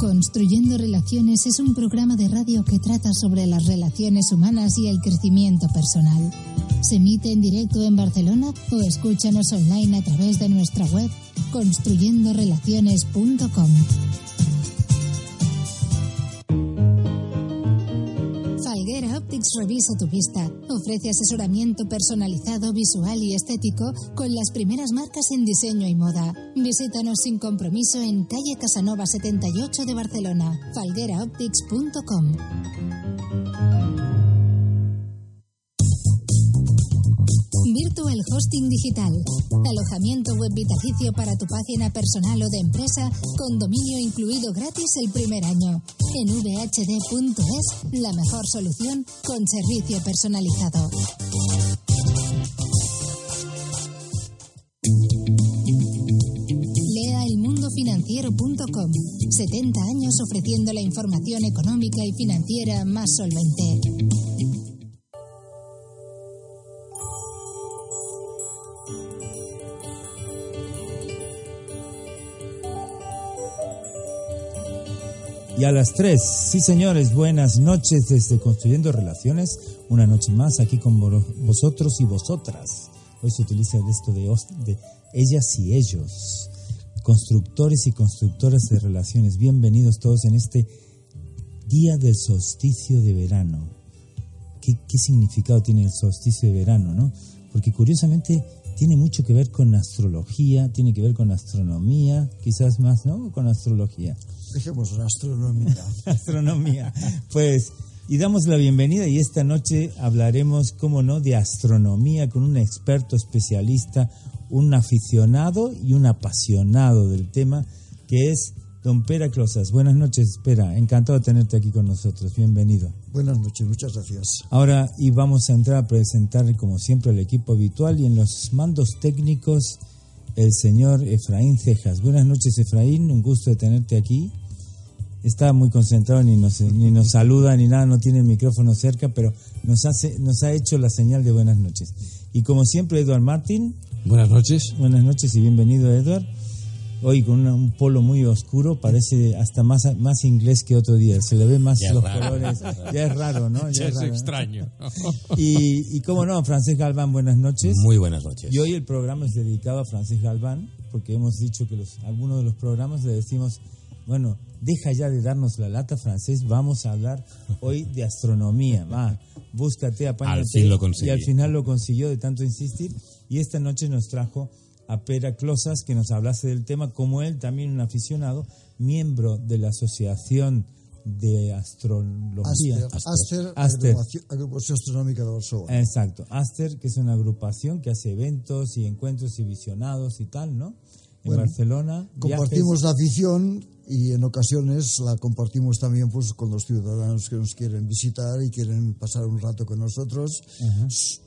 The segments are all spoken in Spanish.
Construyendo Relaciones es un programa de radio que trata sobre las relaciones humanas y el crecimiento personal. Se emite en directo en Barcelona o escúchanos online a través de nuestra web construyendorelaciones.com. Falguera Optics revisa tu vista. Ofrece asesoramiento personalizado, visual y estético con las primeras marcas en diseño y moda. Visítanos sin compromiso en calle Casanova 78 de Barcelona. falgueraoptics.com. Virtual Hosting Digital. Alojamiento web vitalicio para tu página personal o de empresa con dominio incluido gratis el primer año. En vhd.es, la mejor solución con servicio personalizado. Lea elmundofinanciero.com. 70 años ofreciendo la información económica y financiera más solvente. Y a las tres, sí señores, buenas noches desde Construyendo Relaciones, una noche más aquí con vo- vosotros y vosotras. Hoy se utiliza esto de, de ellas y ellos, constructores y constructoras de relaciones. Bienvenidos todos en este día del solsticio de verano. ¿Qué, qué significado tiene el solsticio de verano, no? Porque curiosamente tiene mucho que ver con astrología, tiene que ver con astronomía, quizás más, ¿no? Con astrología. Dejemos la astronomía. astronomía. Pues, y damos la bienvenida y esta noche hablaremos, cómo no, de astronomía con un experto especialista, un aficionado y un apasionado del tema, que es don Pera Closas. Buenas noches, Pera. Encantado de tenerte aquí con nosotros. Bienvenido. Buenas noches, muchas gracias. Ahora, y vamos a entrar a presentar, como siempre, el equipo habitual y en los mandos técnicos, el señor Efraín Cejas. Buenas noches, Efraín. Un gusto de tenerte aquí. Está muy concentrado, ni nos, ni nos saluda ni nada, no tiene el micrófono cerca, pero nos, hace, nos ha hecho la señal de buenas noches. Y como siempre, Eduard Martín. Buenas noches. Buenas noches y bienvenido, Eduard. Hoy con una- un polo muy oscuro, parece hasta más, más inglés que otro día. Se le ve más Ya es los raro. colores. Ya es raro, ¿no? Ya es es raro, ¿no? extraño. Y, y cómo no, Francés Galván, buenas noches. Muy buenas noches. Y hoy el programa es dedicado a Francés Galván, porque hemos dicho que los, algunos de los programas le decimos, bueno, deja ya de darnos la lata, Francés, vamos a hablar hoy de astronomía. Va, búscate, apáñate. Al fin lo. Y al final lo consiguió de tanto insistir. Y esta noche nos trajo a Pera Closas, que nos hablase del tema, como él también un aficionado, miembro de la Asociación de Astrología. Aster, Aster, Aster. Agrupación, Agrupación Astronómica de Barcelona. Exacto, Aster, que es una agrupación que hace eventos y encuentros y visionados y tal, ¿no? En Bueno, Barcelona. compartimos viajes. la afición y en ocasiones la compartimos también pues, con los ciudadanos que nos quieren visitar y quieren pasar un rato con nosotros, s-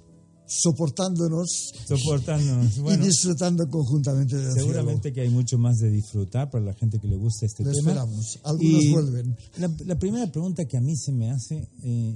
soportándonos soportándonos. Bueno, y disfrutando conjuntamente del seguramente que hay mucho más de disfrutar para la gente que le gusta este Lo tema. esperamos. Algunos Y vuelven. La, la primera pregunta que a mí se me hace, eh,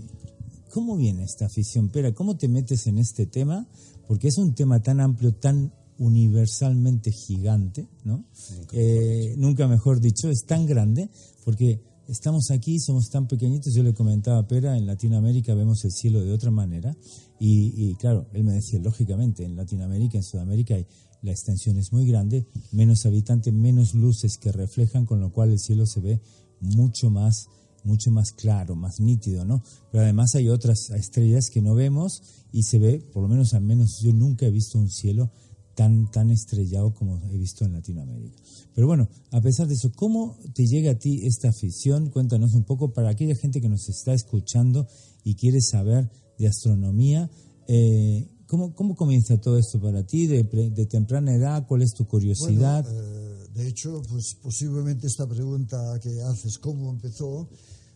¿cómo viene esta afición? Pera, ¿cómo te metes en este tema? Porque es un tema tan amplio, tan universalmente gigante, ¿no? Eh, nunca mejor dicho, es tan grande, porque estamos aquí, somos tan pequeñitos, yo le comentaba a Pera, en Latinoamérica vemos el cielo de otra manera, y, y claro, él me decía, lógicamente, en Latinoamérica, en Sudamérica, la extensión es muy grande, menos habitantes, menos luces que reflejan, con lo cual el cielo se ve mucho más mucho más claro, más nítido, ¿no? Pero además hay otras estrellas que no vemos y se ve, por lo menos al menos yo nunca he visto un cielo tan tan estrellado como he visto en Latinoamérica. Pero bueno, a pesar de eso, ¿cómo te llega a ti esta afición? Cuéntanos un poco para aquella gente que nos está escuchando y quiere saber de astronomía. eh, ¿cómo, ¿Cómo comienza todo esto para ti? De, de temprana edad? ¿Cuál es tu curiosidad? Bueno, eh, de hecho, pues posiblemente esta pregunta que haces, ¿cómo empezó?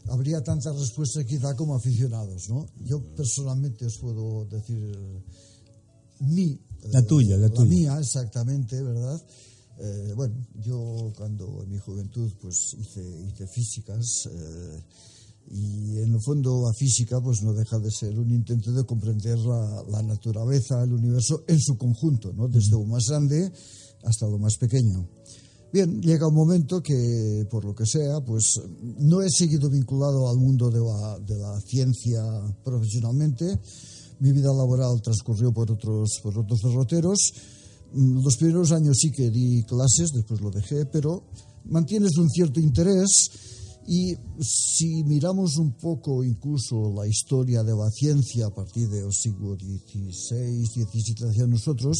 Habría tantas respuestas quizá como aficionados, ¿no? Yo personalmente os puedo decir eh, mi... La eh, tuya, la tuya. mía, exactamente, ¿verdad? Eh, bueno, yo cuando en mi juventud pues hice, hice físicas eh, y en el fondo la física pues no deja de ser un intento de comprender la, la naturaleza, el universo en su conjunto, ¿no? desde lo más grande hasta lo más pequeño. Bien, llega un momento que, por lo que sea, pues no he seguido vinculado al mundo de la, de la ciencia profesionalmente. Mi vida laboral transcurrió por otros, por otros derroteros. Mm, Los primeros años sí que di clases, después lo dejé, pero mantienes un cierto interés y si miramos un poco incluso la historia de la ciencia a partir del siglo XVI, XVII hacia nosotros,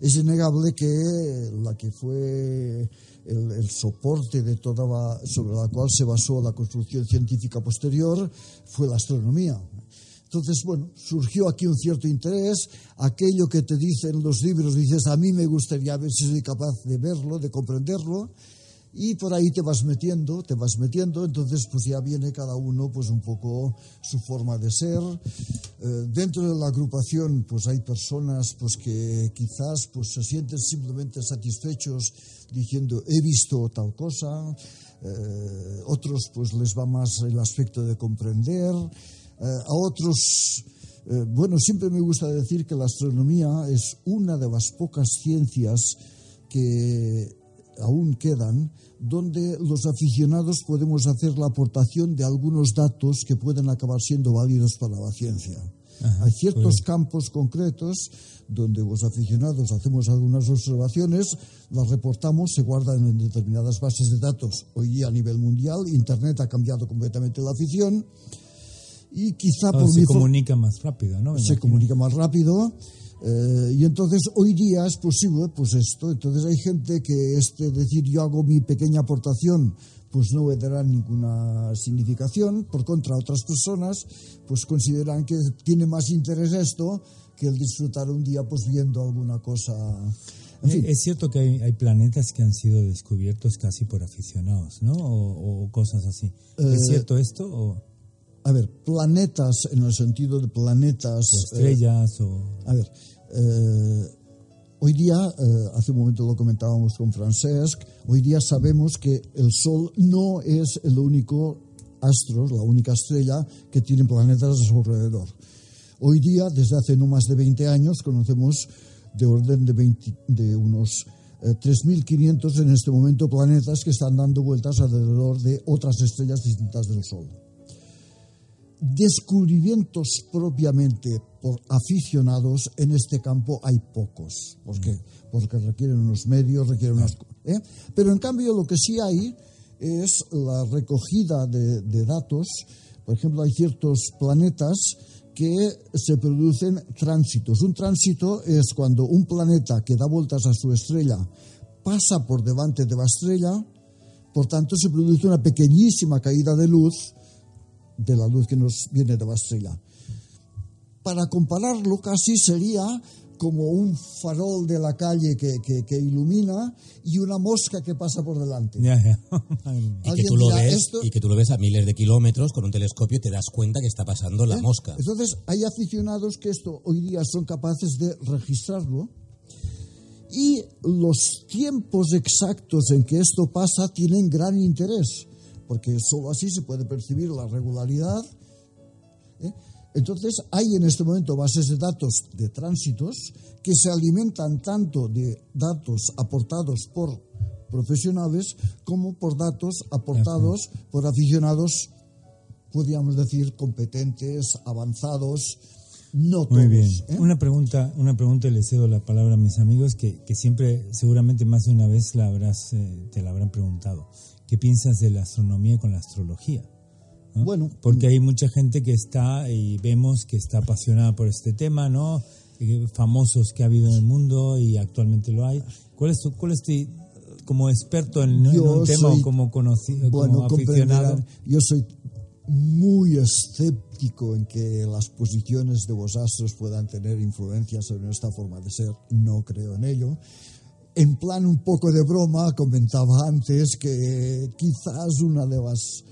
es innegable que la que fue el, soporte de toda sobre la cual se basó la construcción científica posterior fue la astronomía. Entonces, bueno, surgió aquí un cierto interés, aquello que te dicen los libros, dices, a mí me gustaría ver si soy capaz de verlo, de comprenderlo, y por ahí te vas metiendo, te vas metiendo, entonces pues ya viene cada uno pues un poco su forma de ser. Eh, dentro de la agrupación pues hay personas pues que quizás pues se sienten simplemente satisfechos diciendo he visto tal cosa, eh, otros pues les va más el aspecto de comprender, eh, a otros bueno, siempre me gusta decir que la astronomía es una de las pocas ciencias que aún quedan, donde los aficionados podemos hacer la aportación de algunos datos que pueden acabar siendo válidos para la ciencia. Ajá, Hay ciertos campos concretos donde los aficionados hacemos algunas observaciones, las reportamos, se guardan en determinadas bases de datos. Hoy día a nivel mundial, Internet ha cambiado completamente la afición y quizá por se comunica más rápido, ¿no? Se comunica más rápido eh, y entonces hoy día es posible pues esto. Entonces hay gente que este decir yo hago mi pequeña aportación pues no le dará ninguna significación. Por contra, otras personas pues consideran que tiene más interés esto que el disfrutar un día pues viendo alguna cosa. En fin. Es cierto que hay, hay, planetas que han sido descubiertos casi por aficionados, ¿no? O, o cosas así. Eh, ¿Es cierto esto? O? A ver, planetas en el sentido de planetas. O estrellas eh, o. A ver, eh, hoy día, eh, hace un momento lo comentábamos con Francesc, hoy día sabemos que el Sol no es el único astro, la única estrella que tiene planetas a su alrededor. Hoy día, desde hace no más de 20 años, conocemos de orden de, 20, de unos eh, 3.500 en este momento planetas que están dando vueltas alrededor de otras estrellas distintas del Sol descubrimientos propiamente por aficionados en este campo hay pocos. ¿Por qué? Porque requieren unos medios, requieren unas... ¿eh? Pero en cambio lo que sí hay es la recogida de, de datos. Por ejemplo, hay ciertos planetas que se producen tránsitos. Un tránsito es cuando un planeta que da vueltas a su estrella pasa por delante de la estrella, por tanto se produce una pequeñísima caída de luz de la luz que nos viene de la estrella. Para compararlo, casi sería como un farol de la calle que, que, que ilumina y una mosca que pasa por delante. Ya, ya. y, que tú lo ves, esto? y que tú lo ves a miles de kilómetros con un telescopio y te das cuenta que está pasando la ¿Eh? mosca. Entonces, hay aficionados que esto hoy día son capaces de registrarlo y los tiempos exactos en que esto pasa tienen gran interés porque solo así se puede percibir la regularidad. ¿eh? Entonces, hay en este momento bases de datos de tránsitos que se alimentan tanto de datos aportados por profesionales como por datos aportados por aficionados, podríamos decir, competentes, avanzados. No todos, Muy bien. ¿eh? Una pregunta, una pregunta y le cedo la palabra a mis amigos que, que siempre, seguramente más de una vez la habrás, eh, te la habrán preguntado. ¿Qué piensas de la astronomía con la astrología? ¿no? Bueno, porque hay mucha gente que está y vemos que está apasionada por este tema, ¿no? Eh, famosos que ha habido en el mundo y actualmente lo hay. ¿Cuál es tu, cuál es tu como experto en, en un tema soy, o como conocido, bueno, como aficionado? Yo soy muy escéptico en que las posiciones de los astros puedan tener influencia sobre nuestra forma de ser. No creo en ello en plan un poco de broma, comentaba antes que quizás una de las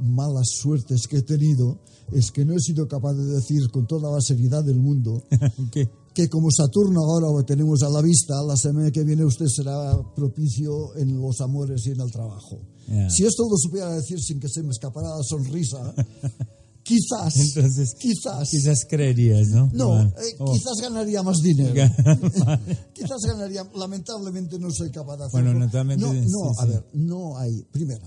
malas suertes que he tenido es que no he sido capaz de decir con toda la seriedad del mundo ¿Qué? que como Saturno ahora lo tenemos a la vista, la semana que viene usted será propicio en los amores y en el trabajo. Yeah. Si esto lo supiera decir sin que se me escapara la sonrisa, Quizás. Entonces, quizás. Quizás creerías, ¿no? No, eh, oh. quizás ganaría más dinero. quizás ganaría. Lamentablemente no soy capaz de hacerlo. Bueno, naturalmente. No, no a ver, no hay. Primero,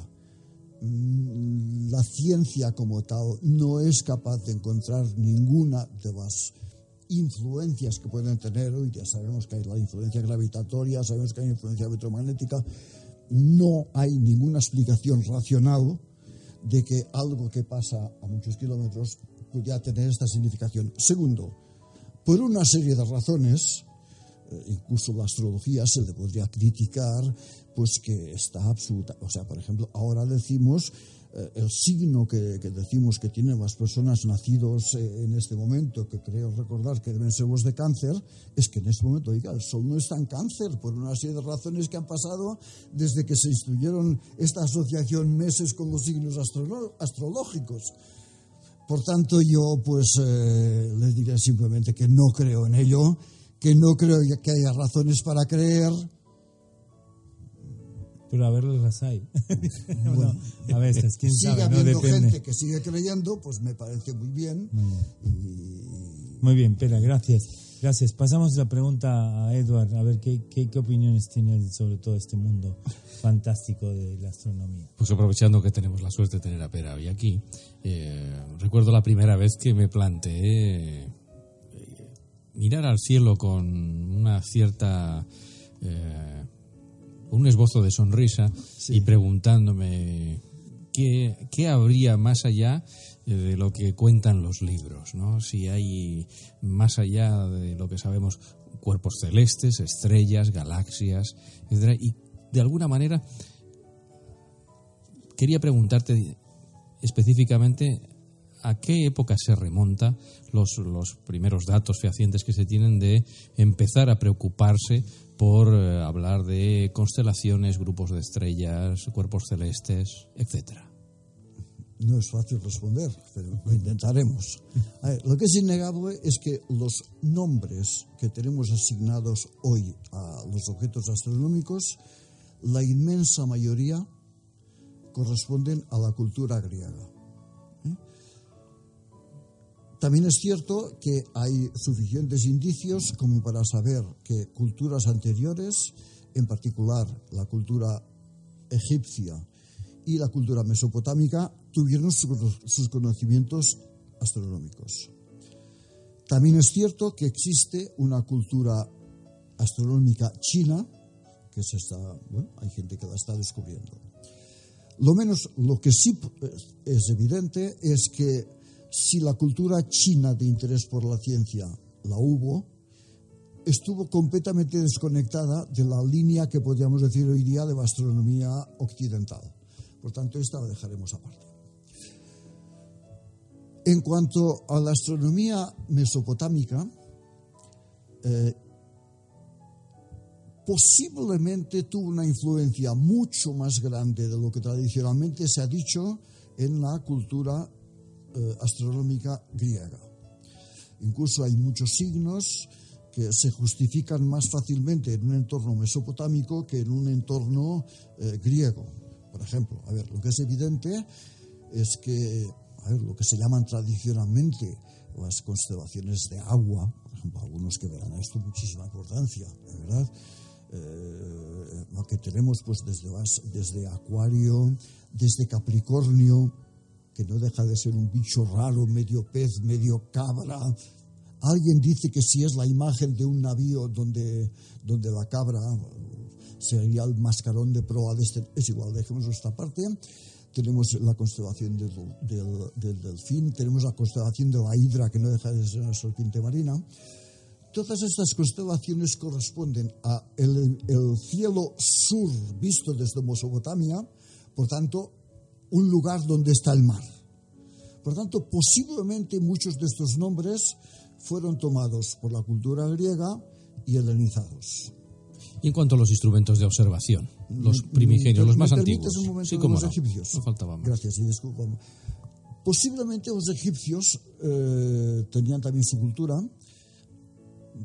mm, la ciencia como tal no es capaz de encontrar ninguna de las influencias que pueden tener, hoy ya sabemos que hay la influencia gravitatoria, sabemos que hay influencia electromagnética, no hay ninguna explicación racional de que algo que pasa a muchos kilómetros pudiera tener esta significación. Segundo, por una serie de razones, eh, incluso la astrología se le podría criticar, pues que está absoluta. O sea, por ejemplo, ahora decimos el signo que, decimos que tienen las personas nacidos eh, en este momento, que creo recordar que deben ser los de cáncer, es que en este momento, oiga, el sol no está en cáncer por una serie de razones que han pasado desde que se instruyeron esta asociación meses con los signos astrológicos. Por tanto, yo pues eh, les diré simplemente que no creo en ello, que no creo que haya razones para creer pero a ver las hay. bueno, a veces, quién sigue sabe, habiendo gente que sigue creyendo, pues me parece muy bien. Muy bien, Pera, gracias. Gracias. Pasamos la pregunta a Edward, a ver qué, qué, opiniones tiene sobre todo este mundo fantástico de la astronomía. Pues aprovechando que tenemos la suerte de tener a Pera hoy aquí, eh, recuerdo la primera vez que me planteé eh, mirar al cielo con una cierta... Eh, un esbozo de sonrisa y preguntándome qué, qué habría más allá eh, de lo que cuentan los libros, ¿no? Si hay más allá de lo que sabemos cuerpos celestes, estrellas, galaxias, etc. Y de alguna manera quería preguntarte específicamente a qué época se remonta los, los primeros datos fehacientes que se tienen de empezar a preocuparse por eh, hablar de constelaciones, grupos de estrellas, cuerpos celestes, etcétera. No es fácil responder, pero lo intentaremos. lo que es innegable es que los nombres que tenemos asignados hoy a los objetos astronómicos, la inmensa mayoría corresponden a la cultura griega. También es cierto que hay suficientes indicios como para saber que culturas anteriores, en particular la cultura egipcia y la cultura mesopotámica, tuvieron sus conocimientos astronómicos. También es cierto que existe una cultura astronómica china, que se está, bueno, hay gente que la está descubriendo. Lo menos, lo que sí es evidente es que si la cultura china de interés por la ciencia la hubo, estuvo completamente desconectada de la línea que podríamos decir hoy día de la astronomía occidental. Por tanto, esta la dejaremos aparte. En cuanto a la astronomía mesopotámica, eh, posiblemente tuvo una influencia mucho más grande de lo que tradicionalmente se ha dicho en la cultura eh, astronómica griega. Incluso hay muchos signos que se justifican más fácilmente en un entorno mesopotámico que en un entorno eh, griego. Por ejemplo, a ver, lo que es evidente es que, a ver, lo que se llaman tradicionalmente las constelaciones de agua, por ejemplo, algunos que verán esto muchísima importancia, ¿verdad? Eh, lo que tenemos pues desde, desde Acuario, desde Capricornio, que no deja de ser un bicho raro, medio pez, medio cabra. Alguien dice que si es la imagen de un navío donde, donde la cabra sería el mascarón de proa de este. Es igual, dejemos esta parte. Tenemos la constelación del, del, delfín, tenemos la constelación de la hidra, que no deja de ser una serpiente marina. Todas estas constelaciones corresponden a el, el cielo sur visto desde Mesopotamia, por tanto, un lugar donde está el mar. Por tanto, posiblemente muchos de estos nombres fueron tomados por la cultura griega y helenizados. Y en cuanto a los instrumentos de observación, los primigenios, los más antiguos, un sí, como los egipcios. No faltaba más. Gracias y disculpa. Posiblemente los egipcios eh, tenían también su cultura,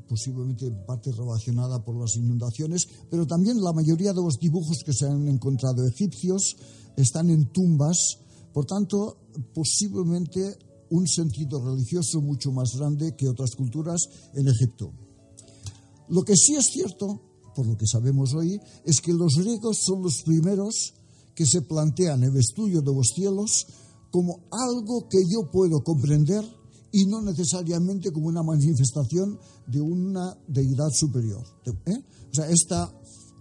posiblemente parte relacionada por las inundaciones, pero también la mayoría de los dibujos que se han encontrado egipcios están en tumbas, por tanto, posiblemente un sentido religioso mucho más grande que otras culturas en Egipto. Lo que sí es cierto, por lo que sabemos hoy, es que los griegos son los primeros que se plantean el estudio de los cielos como algo que yo puedo comprender y no necesariamente como una manifestación de una deidad superior. ¿eh? O sea, esta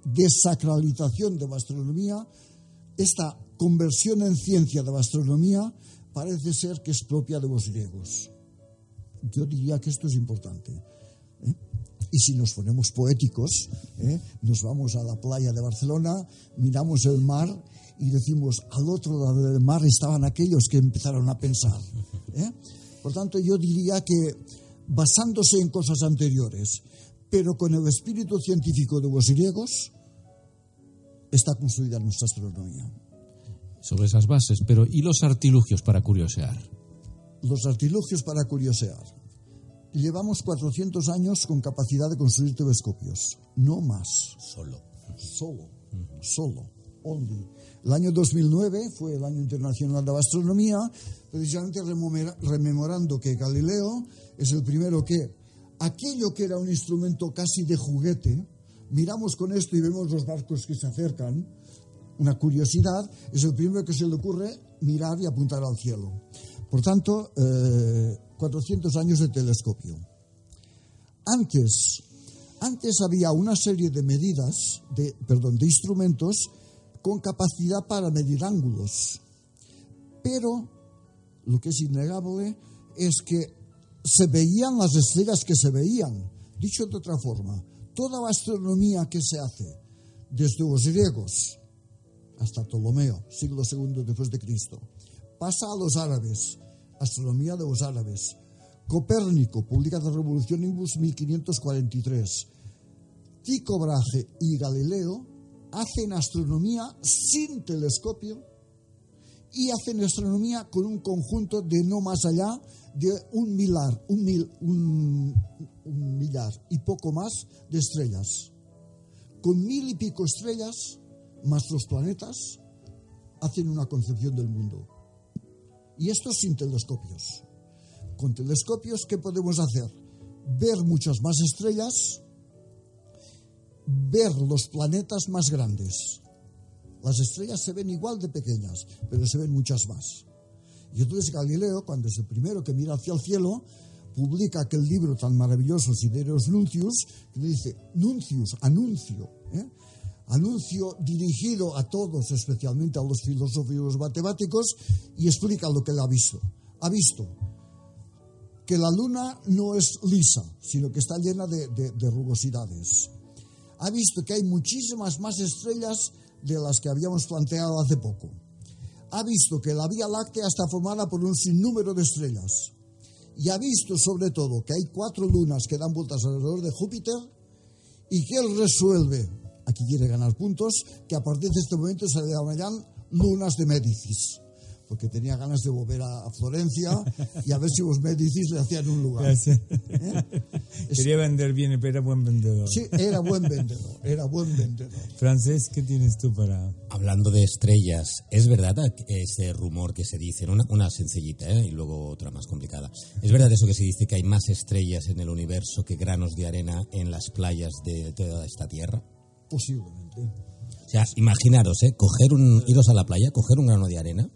desacralización de la astronomía, esta conversión en ciencia de la astronomía, parece ser que es propia de los griegos. Yo diría que esto es importante. ¿eh? Y si nos ponemos poéticos, ¿eh? nos vamos a la playa de Barcelona, miramos el mar y decimos, al otro lado del mar estaban aquellos que empezaron a pensar. ¿eh? Por tanto, yo diría que basándose en cosas anteriores, pero con el espíritu científico de los griegos, está construida nuestra astronomía. Sobre esas bases, pero ¿y los artilugios para curiosear? Los artilugios para curiosear. Llevamos 400 años con capacidad de construir telescopios, no más. Solo. Solo. Solo. Only. El año 2009 fue el año internacional de la astronomía, precisamente rememorando que Galileo es el primero que aquello que era un instrumento casi de juguete, miramos con esto y vemos los barcos que se acercan, una curiosidad, es el primero que se le ocurre mirar y apuntar al cielo. Por tanto, 400 eh, años de telescopio. Antes, antes había una serie de medidas, de, perdón, de instrumentos con capacidad para medir ángulos. Pero lo que es innegable es que se veían las estrellas que se veían. Dicho de otra forma, toda la astronomía que se hace desde los griegos hasta Ptolomeo, siglo II después de Cristo, pasa a los árabes, astronomía de los árabes. Copérnico publica la Revolución Imbus 1543. Tycho Brahe y Galileo hacen astronomía sin telescopio y hacen astronomía con un conjunto de no más allá de un milar, un, mil, un, millar y poco más de estrellas. Con mil y pico estrellas, más los planetas, hacen una concepción del mundo. Y esto sin telescopios. Con telescopios, ¿qué podemos hacer? Ver muchas más estrellas ver los planetas más grandes. Las estrellas se ven igual de pequeñas, pero se ven muchas más. Y entonces Galileo, cuando es el primero que mira hacia el cielo, publica aquel libro tan maravilloso, Sidereus Nuncius, que dice, Nuncius, anuncio, ¿eh? Anuncio dirigido a todos, especialmente a los filósofos y los matemáticos, y explica lo que él ha visto. Ha visto que la luna no es lisa, sino que está llena de, de rugosidades ha visto que hay muchísimas más estrellas de las que habíamos planteado hace poco. Ha visto que la Vía Láctea está formada por un sinnúmero de estrellas. Y ha visto sobre todo que hay cuatro lunas que dan vueltas alrededor de Júpiter y que él resuelve, aquí quiere ganar puntos, que a partir de este momento se le llamarán lunas de Médicis porque tenía ganas de volver a, Florencia y a ver si los Médicis le hacían un lugar. ¿Eh? Quería vender bien, pero era buen vendedor. Sí, era buen vendedor, era buen vendedor. Francés, ¿qué tienes tú para...? Hablando de estrellas, ¿es verdad ese rumor que se dice? Una, una sencillita ¿eh? y luego otra más complicada. ¿Es verdad eso que se dice que hay más estrellas en el universo que granos de arena en las playas de toda esta Tierra? Posiblemente. O sea, imaginaros, ¿eh? Coger un, iros a la playa, coger un grano de arena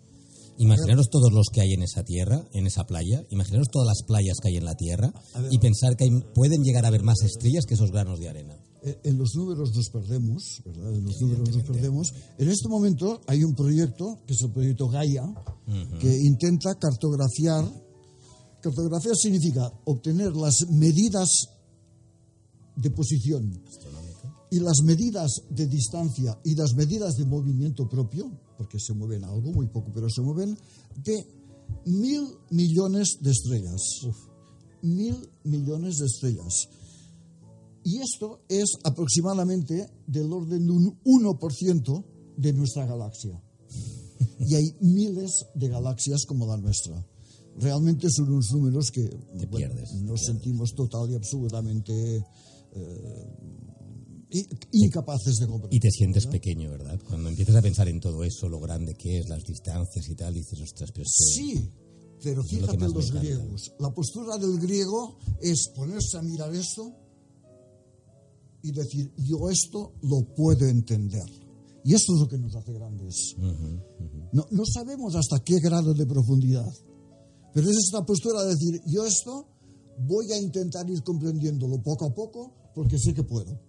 Imaginaros todos los que hay en esa tierra, en esa playa, imaginaros todas las playas que hay en la tierra y pensar que pueden llegar a haber más estrellas que esos granos de arena. Eh, en los números nos perdemos, ¿verdad? En los números nos perdemos. En este momento hay un proyecto, que es el proyecto Gaia, que intenta cartografiar. Cartografiar significa obtener las medidas de posición y las medidas de distancia y las medidas de movimiento propio porque se mueven algo, muy poco, pero se mueven de mil millones de estrellas. Mil millones de estrellas. Y esto es aproximadamente del orden de un 1% de nuestra galaxia. Y hay miles de galaxias como la nuestra. Realmente son unos números que nos sentimos total y absolutamente eh, incapaces de comprender. Y te sientes pequeño, ¿verdad? Cuando empiezas a pensar en todo eso, lo grande que es, las distancias y tal, dices, ostras, pero Sí, Pero lo fíjate me los griegos. La postura del griego es ponerse a mirar esto y decir, yo esto lo puedo entender. Y esto es lo que nos hace grandes. No, no sabemos hasta qué grado de profundidad, pero es esta postura de decir, yo esto voy a intentar ir comprendiéndolo poco a poco porque sé que puedo.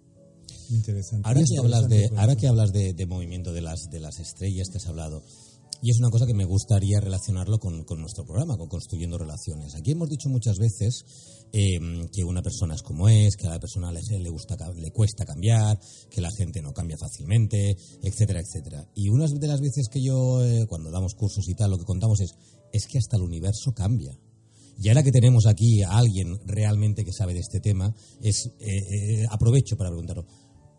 Interesante. Ahora que hablas de, ahora que hablas de, de movimiento de las, de las estrellas que has hablado, y es una cosa que me gustaría relacionarlo con, con nuestro programa, con Construyendo Relaciones. Aquí hemos dicho muchas veces eh, que una persona es como es, que a la persona le, le, gusta, le cuesta cambiar, que la gente no cambia fácilmente, etcétera, etcétera. Y una de las veces que yo, eh, cuando damos cursos y tal, lo que contamos es, es que hasta el universo cambia. Y ahora que tenemos aquí a alguien realmente que sabe de este tema, es eh, eh, aprovecho para preguntarlo.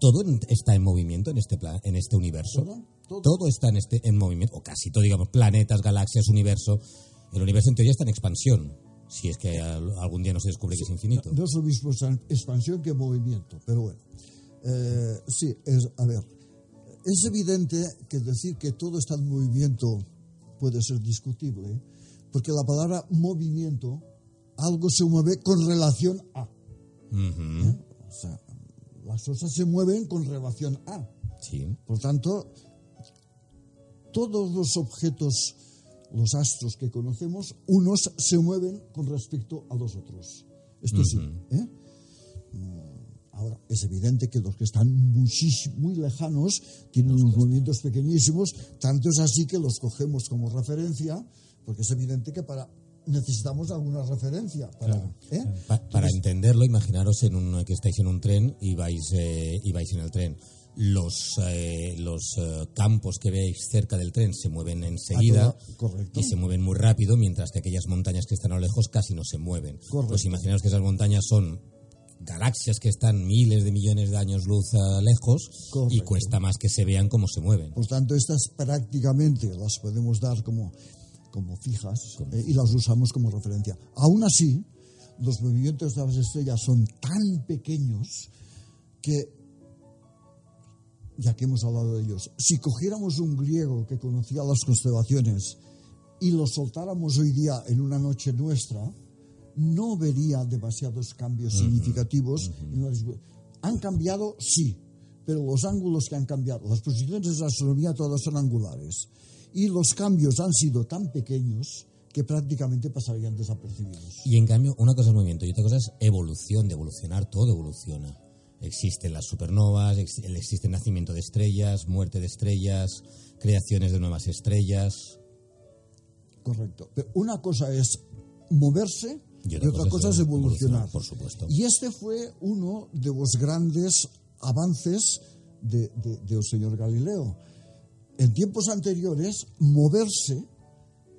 ¿Todo está en movimiento en este plan, en este universo? Todo, todo. está en este en movimiento, o casi todo, digamos, planetas, galaxias, universo. El universo en teoría está en expansión, si es que al- algún día no se descubre que es infinito. No es lo mismo expan- expansión que movimiento, pero bueno. Eh, sí, es, a ver, es evidente que decir que todo está en movimiento puede ser discutible, porque la palabra movimiento, algo se mueve con relación a. ¿eh? O sea, las cosas se mueven con relación a. Sí. Por tanto, todos los objetos, los astros que conocemos, unos se mueven con respecto a los otros. Esto sí. ¿eh? Mm, Ahora, es evidente que los que están muchis- muy lejanos tienen unos movimientos pequeñísimos, tanto es así que los cogemos como referencia, porque es evidente que para necesitamos alguna referencia. Para, ¿eh? Pa- para entenderlo, imaginaros en un, que estáis en un tren y vais, eh, y vais en el tren. Los, eh, los eh, campos que veis cerca del tren se mueven enseguida A toda- correcto. y se mueven muy rápido, mientras que aquellas montañas que están a lo lejos casi no se mueven. Correcto. Pues imaginaos que esas montañas son galaxias que están miles de millones de años luz lejos y cuesta más que se vean cómo se mueven. Por tanto, estas prácticamente las podemos dar como, como fijas eh, y las usamos como referencia. Aún así, los movimientos de las estrellas son tan pequeños que, ya que hemos hablado de ellos, si cogiéramos un griego que conocía las constelaciones y lo soltáramos hoy día en una noche nuestra, no vería demasiados cambios significativos. Han cambiado, sí, pero los ángulos que han cambiado, las posiciones de la astronomía todas son angulares. Y los cambios han sido tan pequeños que prácticamente pasarían desapercibidos. Y en cambio, una cosa es movimiento y otra cosa es evolución, de evolucionar, todo evoluciona. Existen las supernovas, ex- existe el nacimiento de estrellas, muerte de estrellas, creaciones de nuevas estrellas. Correcto. Pero una cosa es moverse y otra, cosa, es evolucionar. Por supuesto. Y este fue uno de los grandes avances de- de- del señor Galileo. En tiempos anteriores, moverse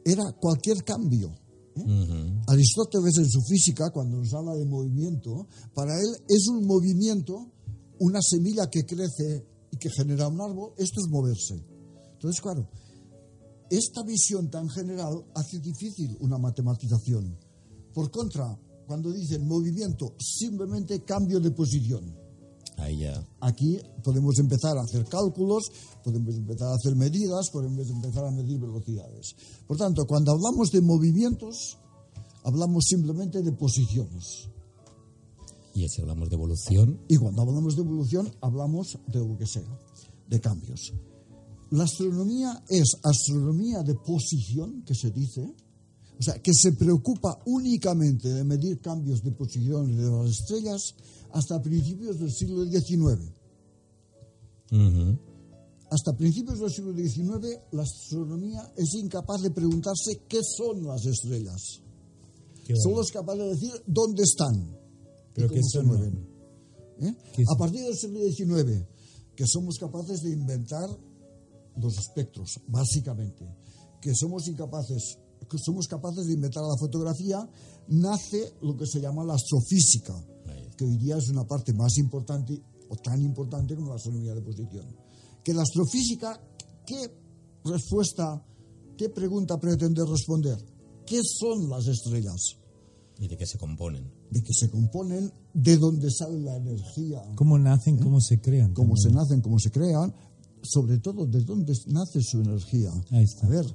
era cualquier cambio. ¿eh? Aristóteles en su física, cuando nos habla de movimiento, para él es un movimiento, una semilla que crece y que genera un árbol, esto es moverse. Entonces, claro, esta visión tan general hace difícil una matematización. Por contra, cuando dicen movimiento, simplemente cambio de posición. Ahí ya. Aquí podemos empezar a hacer cálculos, podemos empezar a hacer medidas, podemos empezar a medir velocidades. Por tanto, cuando hablamos de movimientos, hablamos simplemente de posiciones. Y si hablamos de evolución, Y cuando hablamos de evolución, hablamos de lo que sea, de cambios. La astronomía es astronomía de posición, que se dice, o sea, que se preocupa únicamente de medir cambios de posición de las estrellas hasta principios del siglo XIX. Hasta principios del siglo XIX, la astronomía es incapaz de preguntarse qué son las estrellas. Qué Solo es capaz de decir dónde están y Pero cómo ¿qué se mueven. ¿Eh? ¿Qué A partir del siglo XIX, que somos capaces de inventar los espectros, básicamente, que somos incapaces, que somos capaces de inventar la fotografía, nace lo que se llama la astrofísica, que hoy día es una parte más importante o tan importante como la astronomía de posición. Que la astrofísica, ¿qué respuesta, qué pregunta pretende responder? ¿Qué son las estrellas? y de qué se componen. De que se componen, de dónde sale la energía, ¿Cómo nacen? ¿Cómo se crean? cómo se nacen, cómo se crean, sobre todo de dónde nace su energía. Ahí está. A ver,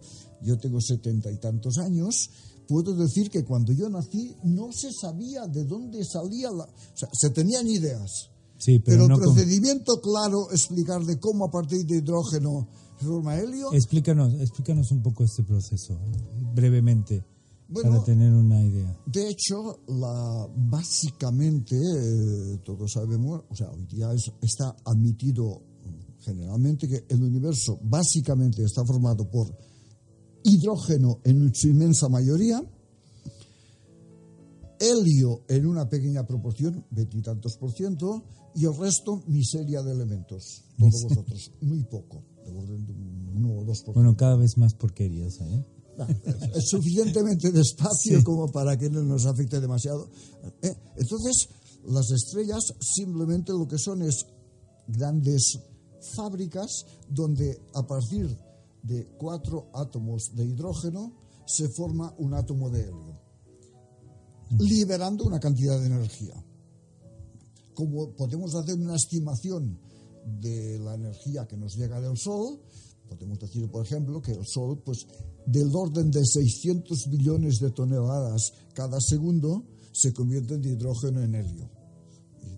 yo tengo setenta y tantos años, puedo decir que cuando yo nací no se sabía de dónde salía la... O sea, se tenían ideas, Sí, pero, pero, no el con- procedimiento claro, explicar de cómo a partir de hidrógeno se forma helio, Explícanos, explícanos un poco este proceso, brevemente, Bueno, para tener una idea. De hecho, la, básicamente, eh, todos sabemos, o sea, hoy día es- está admitido generalmente que el universo básicamente está formado por hidrógeno en su inmensa mayoría, helio en una pequeña proporción, veintitantos por ciento, y el resto miseria de elementos. Todos vosotros, muy poco, de orden de un uno o dos por ciento. Bueno, cada vez más porquerías, ¿eh? es suficientemente despacio como para que no nos afecte demasiado. ¿eh? Entonces, las estrellas simplemente lo que son es grandes fábricas donde a partir de cuatro átomos de hidrógeno se forma un átomo de helio, liberando una cantidad de energía. Como podemos hacer una estimación de la energía que nos llega del Sol, podemos decir, por ejemplo, que el Sol, pues, del orden de 600 billones de toneladas cada segundo, se convierte en hidrógeno en helio.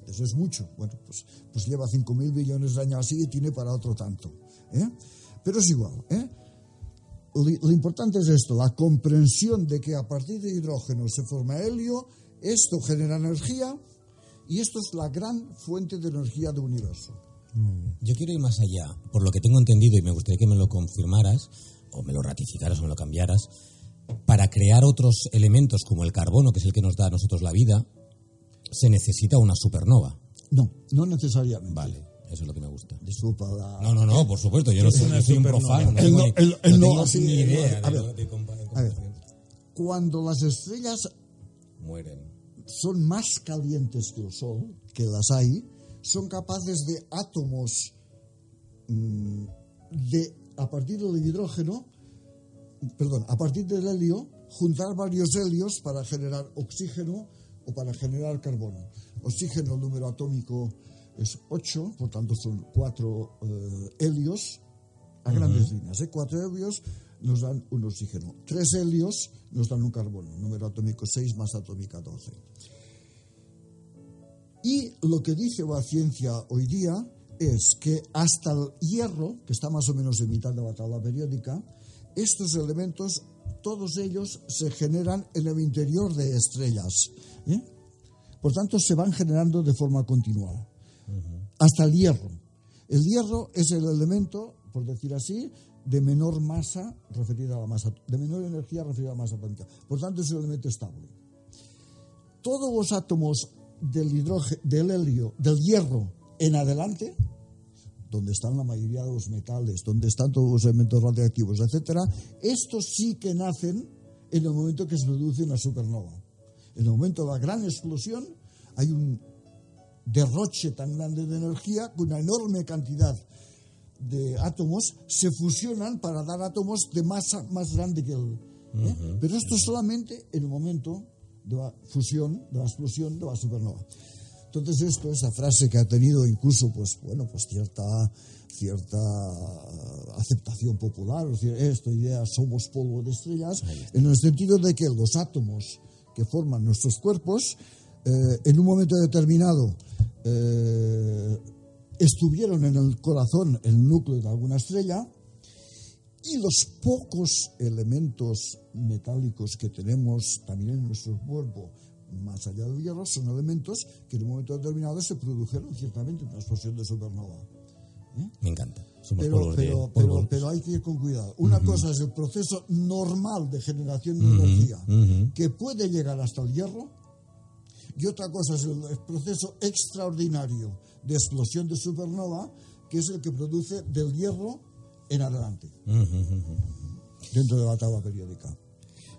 Eso es mucho. Bueno, pues, pues lleva 5.000 billones de años así y tiene para otro tanto. ¿eh? Pero es igual. ¿eh? Lo, lo importante es esto, la comprensión de que a partir de hidrógeno se forma helio, esto genera energía y esto es la gran fuente de energía del universo. Yo quiero ir más allá. Por lo que tengo entendido, y me gustaría que me lo confirmaras, o me lo ratificaras o me lo cambiaras, para crear otros elementos como el carbono, que es el que nos da a nosotros la vida, se necesita una supernova. No, no necesariamente. Vale, eso es lo que me gusta. Disculpa. No, no, no, por supuesto, yo no soy, yo soy un profano. No tengo, no- ni- el- el no no, tengo así, ni idea a de, ver, de compa- de a ver. comparación. Cuando las estrellas Mueren. son más calientes que el Sol, que las hay, son capaces de átomos mm, de a partir del hidrógeno, perdón, a partir del helio, juntar varios helios para generar oxígeno o para generar carbono. Oxígeno, el número atómico es 8, por tanto son 4 helios a grandes líneas. ¿eh? Cuatro helios nos dan un oxígeno. Tres helios nos dan un carbono, número atómico 6 más atómica 12. Y lo que dice la ciencia hoy día es que hasta el hierro, que está más o menos en mitad de la tabla periódica, estos elementos, todos ellos se generan en el interior de estrellas. ¿eh? Por tanto, se van generando de forma continuada. Hasta el hierro. El hierro es el elemento, por decir así, de menor masa referida a la masa, de menor energía referida a la masa atómica. Por tanto, es un elemento estable. Todos los átomos del hidrógeno, del helio, del hierro en adelante, donde están la mayoría de los metales, donde están todos los elementos radiactivos, etcétera, estos sí que nacen en el momento que se produce una supernova. En el momento de la gran explosión hay un derroche tan grande de energía que una enorme cantidad de átomos se fusionan para dar átomos de masa más grande que el. ¿eh? Pero esto es solamente en el momento de la fusión, de la explosión de la supernova. Entonces esto, esa frase que ha tenido incluso, pues bueno, pues cierta cierta aceptación popular, es decir, esta idea somos polvo de estrellas, en el sentido de que los átomos que forman nuestros cuerpos, eh, en un momento determinado, eh, estuvieron en el corazón, el núcleo de alguna estrella, y los pocos elementos metálicos que tenemos también en nuestro cuerpo, más allá del hierro, son elementos que en un momento determinado se produjeron ciertamente en una explosión de supernova. Me encanta. Somos Pero, polvos de- pero, polvos. pero, pero hay que ir con cuidado. Una cosa es el proceso normal de generación de energía que puede llegar hasta el hierro y otra cosa es el, proceso extraordinario de explosión de supernova que es el que produce del hierro en adelante dentro de la tabla periódica.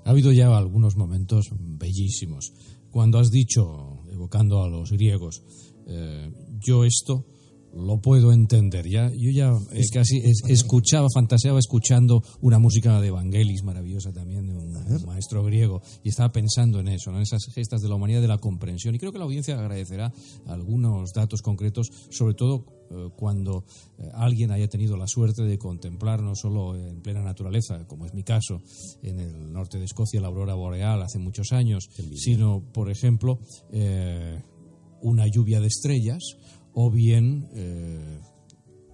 Ha habido ya algunos momentos bellísimos. Cuando has dicho, evocando a los griegos, eh, yo esto lo puedo entender. Ya, yo ya eh, casi es- escuchaba, fantaseaba escuchando una música de Evangelis maravillosa también, de un, maestro griego, y estaba pensando en eso, ¿no? en esas gestas de la humanidad, de la comprensión. Y creo que la audiencia agradecerá algunos datos concretos, sobre todo eh, cuando eh, alguien haya tenido la suerte de contemplar no solo en plena naturaleza, como es mi caso, en el norte de Escocia, la aurora boreal hace muchos años, sino, por ejemplo, una lluvia de estrellas o bien eh,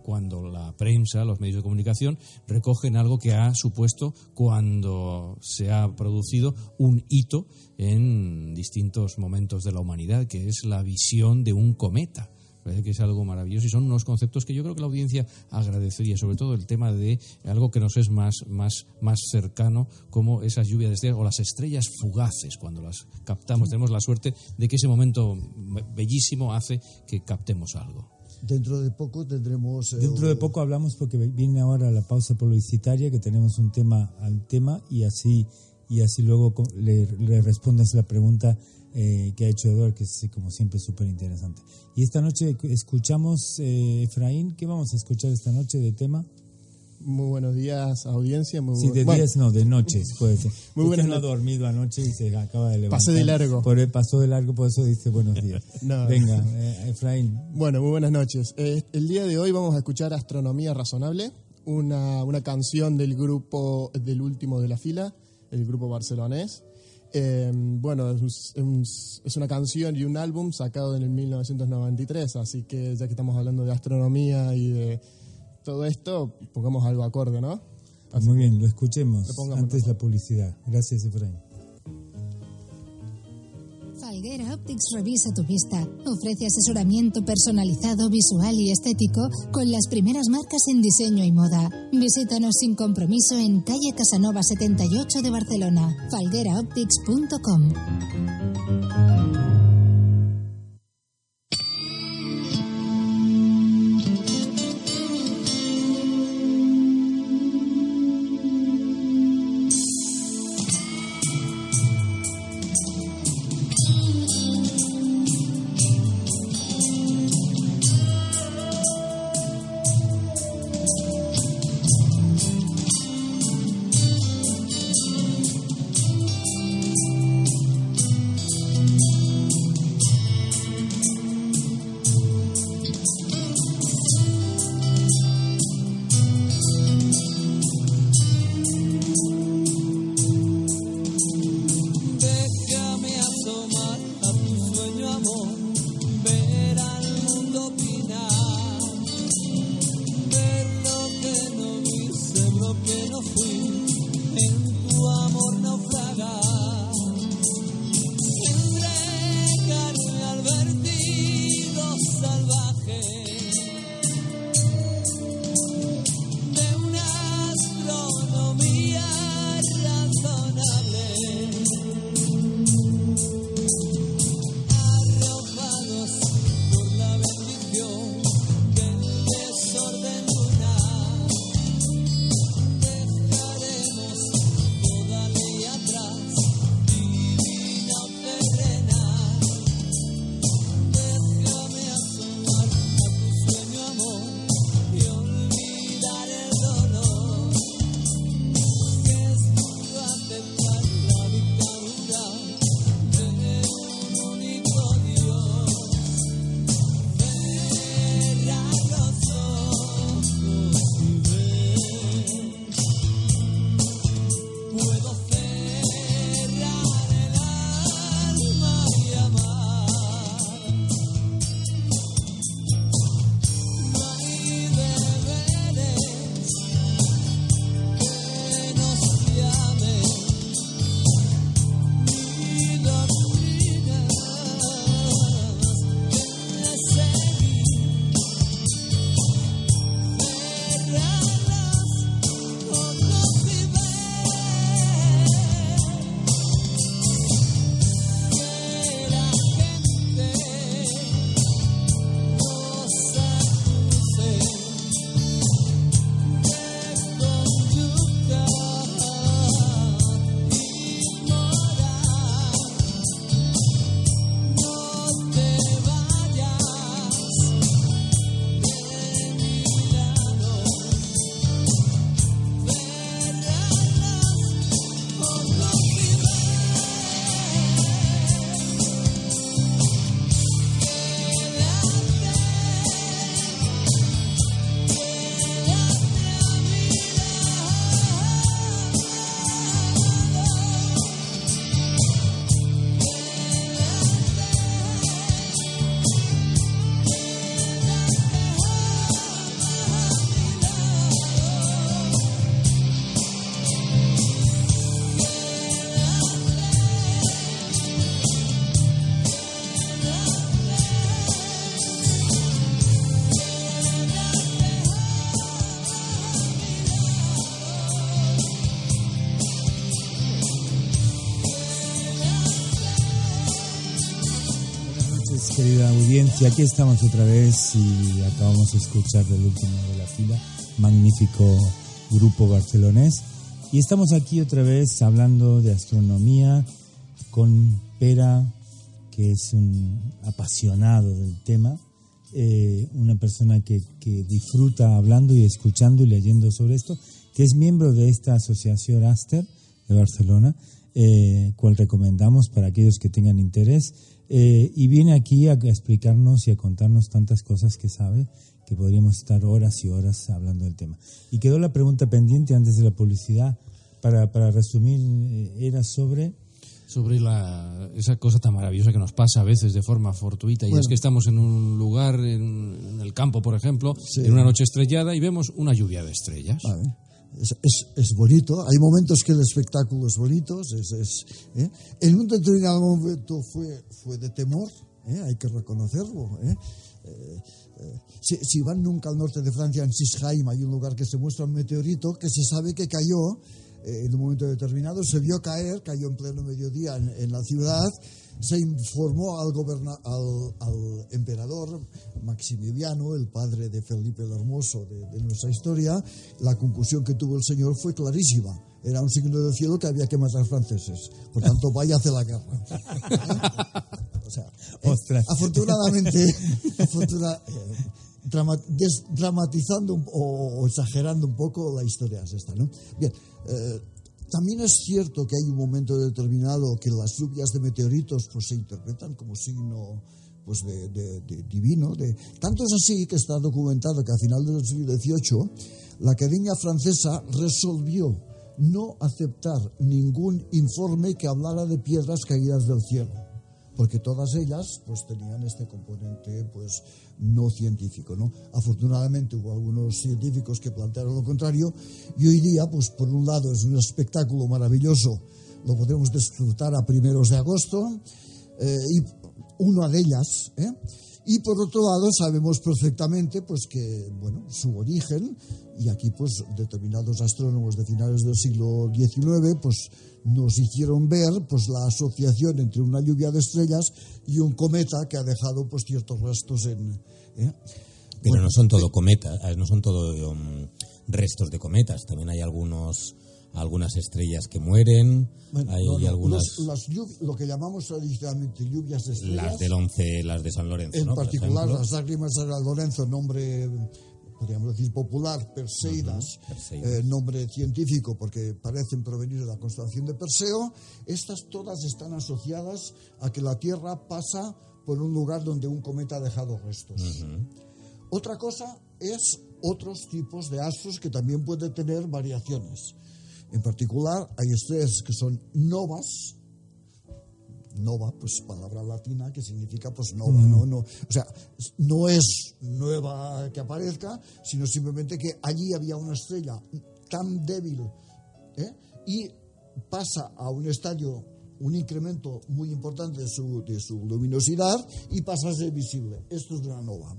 cuando la prensa, los medios de comunicación recogen algo que ha supuesto cuando se ha producido un hito en distintos momentos de la humanidad, que es la visión de un cometa. Parece que es algo maravilloso y son unos conceptos que yo creo que la audiencia agradecería, sobre todo el tema de algo que nos es más, más, más cercano, como esas lluvias de estrellas o las estrellas fugaces, cuando las captamos. Tenemos la suerte de que ese momento bellísimo hace que captemos algo. Dentro de poco tendremos... eh, Dentro de poco hablamos porque viene ahora la pausa publicitaria, que tenemos un tema al tema y así y así luego le, le respondes la pregunta eh, que ha hecho Eduardo, que es como siempre súper interesante. Y esta noche escuchamos, eh, Efraín, ¿qué vamos a escuchar esta noche de tema? Muy buenos días, audiencia. Muy Sí, de bueno, días no, de noches puede ser. Muy buenas no ha dormido anoche y se acaba de levantar. Pasé de largo. Por pasó de largo, por eso dice buenos días. No. Venga, eh, Efraín, Bueno, muy buenas noches. Eh, el día de hoy vamos a escuchar Astronomía Razonable, una, una canción del grupo del último de la fila, el grupo barcelonés. Eh, bueno, es, es una canción y un álbum sacado en el 1993, así que ya que estamos hablando de astronomía y de todo esto, pongamos algo acorde, ¿no? Así muy bien, lo escuchemos antes la publicidad. Gracias, Efraín. Falguera Optics revisa tu vista. Ofrece asesoramiento personalizado, visual y estético con las primeras marcas en diseño y moda. Visítanos sin compromiso en calle Casanova 78 de Barcelona. falgueraoptics.com. audiencia? Aquí estamos otra vez y acabamos de escuchar del último de la fila, magnífico grupo barcelonés. Y estamos aquí otra vez hablando de astronomía con Pera, que es un apasionado del tema, eh, una persona que, que disfruta hablando y escuchando y leyendo sobre esto, que es miembro de esta asociación Aster de Barcelona, eh, cual recomendamos para aquellos que tengan interés. Eh, y viene aquí a explicarnos y a contarnos tantas cosas que sabe que podríamos estar horas y horas hablando del tema. Y quedó la pregunta pendiente antes de la publicidad, para, para resumir, eh, era sobre... sobre la, esa cosa tan maravillosa que nos pasa a veces de forma fortuita y Bueno. es que estamos en un lugar en, en el campo por ejemplo Sí. en una noche estrellada y vemos una lluvia de estrellas Vale. Es, es- bonito, hay momentos que el espectáculo es bonito, es, ¿eh? en un determinado momento fue, fue de temor, ¿eh? hay que reconocerlo. ¿eh? Eh, si, si van nunca al norte de Francia, en Sisheim, hay un lugar que se muestra un meteorito que se sabe que cayó en un momento determinado, se vio caer, cayó en pleno mediodía en, en la ciudad, se informó al, goberna- al, al emperador Maximiliano, el padre de Felipe el Hermoso de, de nuestra historia, la conclusión que tuvo el señor fue clarísima. Era un signo del cielo que había que matar franceses. Por tanto, vaya a hacer la guerra. ¿Eh? O sea, eh, afortunadamente, afortuna- eh, dramatizando o, exagerando un poco la historia es esta, ¿no? Bien, eh, también es cierto que hay un momento determinado que las lluvias de meteoritos pues, se interpretan como signo pues, de divino. De... Tanto es así que está documentado que a final del siglo XVIII la Academia Francesa resolvió no aceptar ningún informe que hablara de piedras caídas del cielo porque todas ellas pues tenían este componente pues no científico no afortunadamente hubo algunos científicos que plantearon lo contrario y hoy día pues por un lado es un espectáculo maravilloso lo podemos disfrutar a primeros de agosto eh, y una de ellas ¿eh? y por otro lado sabemos perfectamente pues que bueno su origen y aquí pues determinados astrónomos de finales del siglo XIX pues nos hicieron ver pues la asociación entre una lluvia de estrellas y un cometa que ha dejado pues ciertos restos en ¿eh? Pero Bueno, no son todo cometas, eh, no son todo um, restos de cometas. También hay algunos, algunas estrellas que mueren, bueno, hay no, no, algunas, las lluv- lo que llamamos tradicionalmente lluvias de estrellas las del 11, las de San Lorenzo, en particular las lágrimas de San Lorenzo, nombre, podríamos decir, popular, Perseidas, Perseidas. eh, nombre científico porque parecen provenir de la constelación de Perseo, estas todas están asociadas a que la Tierra pasa por un lugar donde un cometa ha dejado restos. Otra cosa es otros tipos de astros que también pueden tener variaciones. En particular, hay estrellas que son novas, nova, pues palabra latina que significa pues nova, no, no, o sea, no es nueva que aparezca, sino simplemente que allí había una estrella tan débil ¿eh? y pasa a un estadio, un incremento muy importante de su, de su luminosidad y pasa a ser visible. Esto es una nova.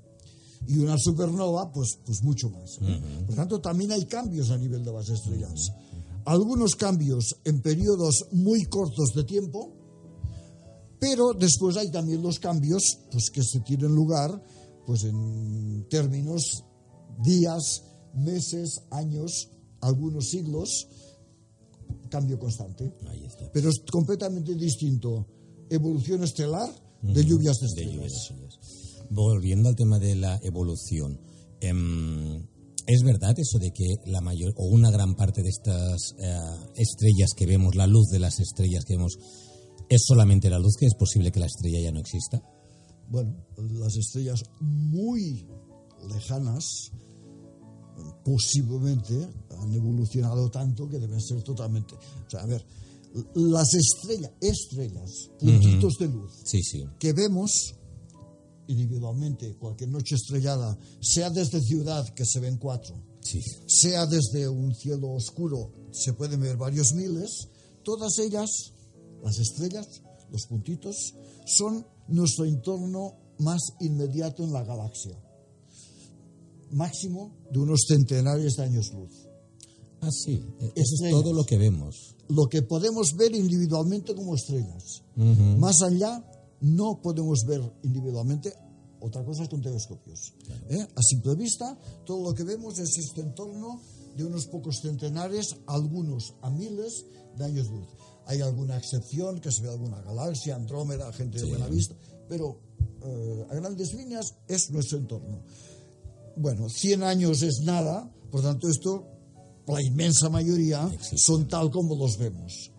Y una supernova, pues, pues mucho más. ¿eh? Por tanto, también hay cambios a nivel de las estrellas. Algunos cambios en periodos muy cortos de tiempo, pero después hay también los cambios pues, que se tienen lugar pues, en términos días, meses, años, algunos siglos, cambio constante. Ahí está. Pero es completamente distinto evolución estelar de lluvias de lluvias. Volviendo al tema de la evolución, em, ¿es verdad eso de que la mayor o una gran parte de estas eh, estrellas que vemos, la luz de las estrellas que vemos, es solamente la luz, que es posible que la estrella ya no exista? Bueno, las estrellas muy lejanas posiblemente han evolucionado tanto que deben ser totalmente... O sea, a ver, las estrellas, estrellas, puntitos de luz Sí, sí. que vemos individualmente cualquier noche estrellada, sea desde ciudad, que se ven cuatro, Sí. sea desde un cielo oscuro, se pueden ver varios miles, todas ellas, las estrellas, los puntitos, son nuestro entorno más inmediato en la galaxia. Máximo de unos centenares de años luz. Ah, sí. Eh, Eso es todo lo que vemos. Lo que podemos ver individualmente como estrellas. Más allá no podemos ver individualmente. Otra cosa es con telescopios. ¿eh? A simple vista, todo lo que vemos es este entorno de unos pocos centenares, algunos a miles de años luz. Hay alguna excepción, que se ve alguna galaxia, Andrómeda, gente de buena vista, pero eh, a grandes líneas es nuestro entorno. Bueno, 100 años es nada, por tanto esto, la inmensa mayoría, son tal como los vemos.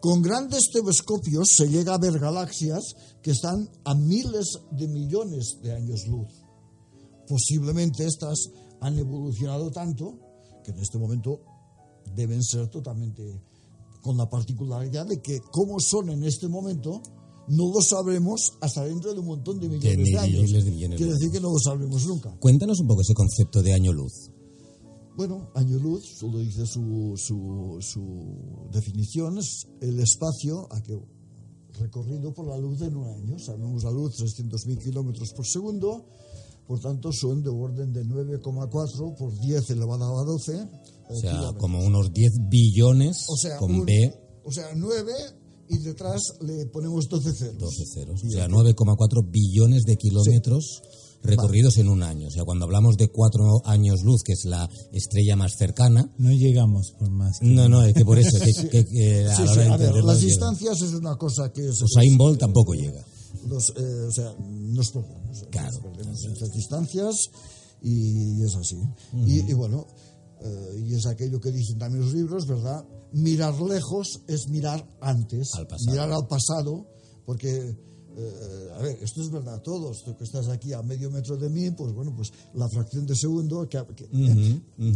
Con grandes telescopios se llega a ver galaxias que están a miles de millones de años luz. Posiblemente estas han evolucionado tanto que en este momento deben ser totalmente con la particularidad de que como son en este momento no lo sabremos hasta dentro de un montón de millones de, años. de millones Quiere de decir que no lo sabremos nunca. Cuéntanos un poco ese concepto de año luz. Bueno, año luz, solo dice su, su, su definición, es el espacio a que recorrido por la luz en un año. Sabemos la luz 300.000 kilómetros por segundo, por tanto son de orden de 9,4 por 10 elevado a la 12. O sea, kilómetros. como unos 10 billones O sea, con un- B, O sea, 9 y detrás le ponemos 12 ceros. 12 ceros. O sea, aquí- 9,4 billones de kilómetros recorridos en un año. O sea, cuando hablamos de cuatro años luz, que es la estrella más cercana, No llegamos por más. que- no, no, es que por eso, que, que- que a Sí, sí, ver, las llega. distancias es una cosa que es... Usain Bolt tampoco llega. los, eh, o sea, nos perdemos. eh, Claro, nos perdemos en estas distancias y es así. y, y bueno, eh, y es aquello que dicen también los libros, ¿verdad? Mirar lejos es mirar antes, Al mirar al pasado, porque, eh, a ver, esto es verdad, todos, tú que estás aquí a medio metro de mí, pues bueno, pues la fracción de segundo, que, que-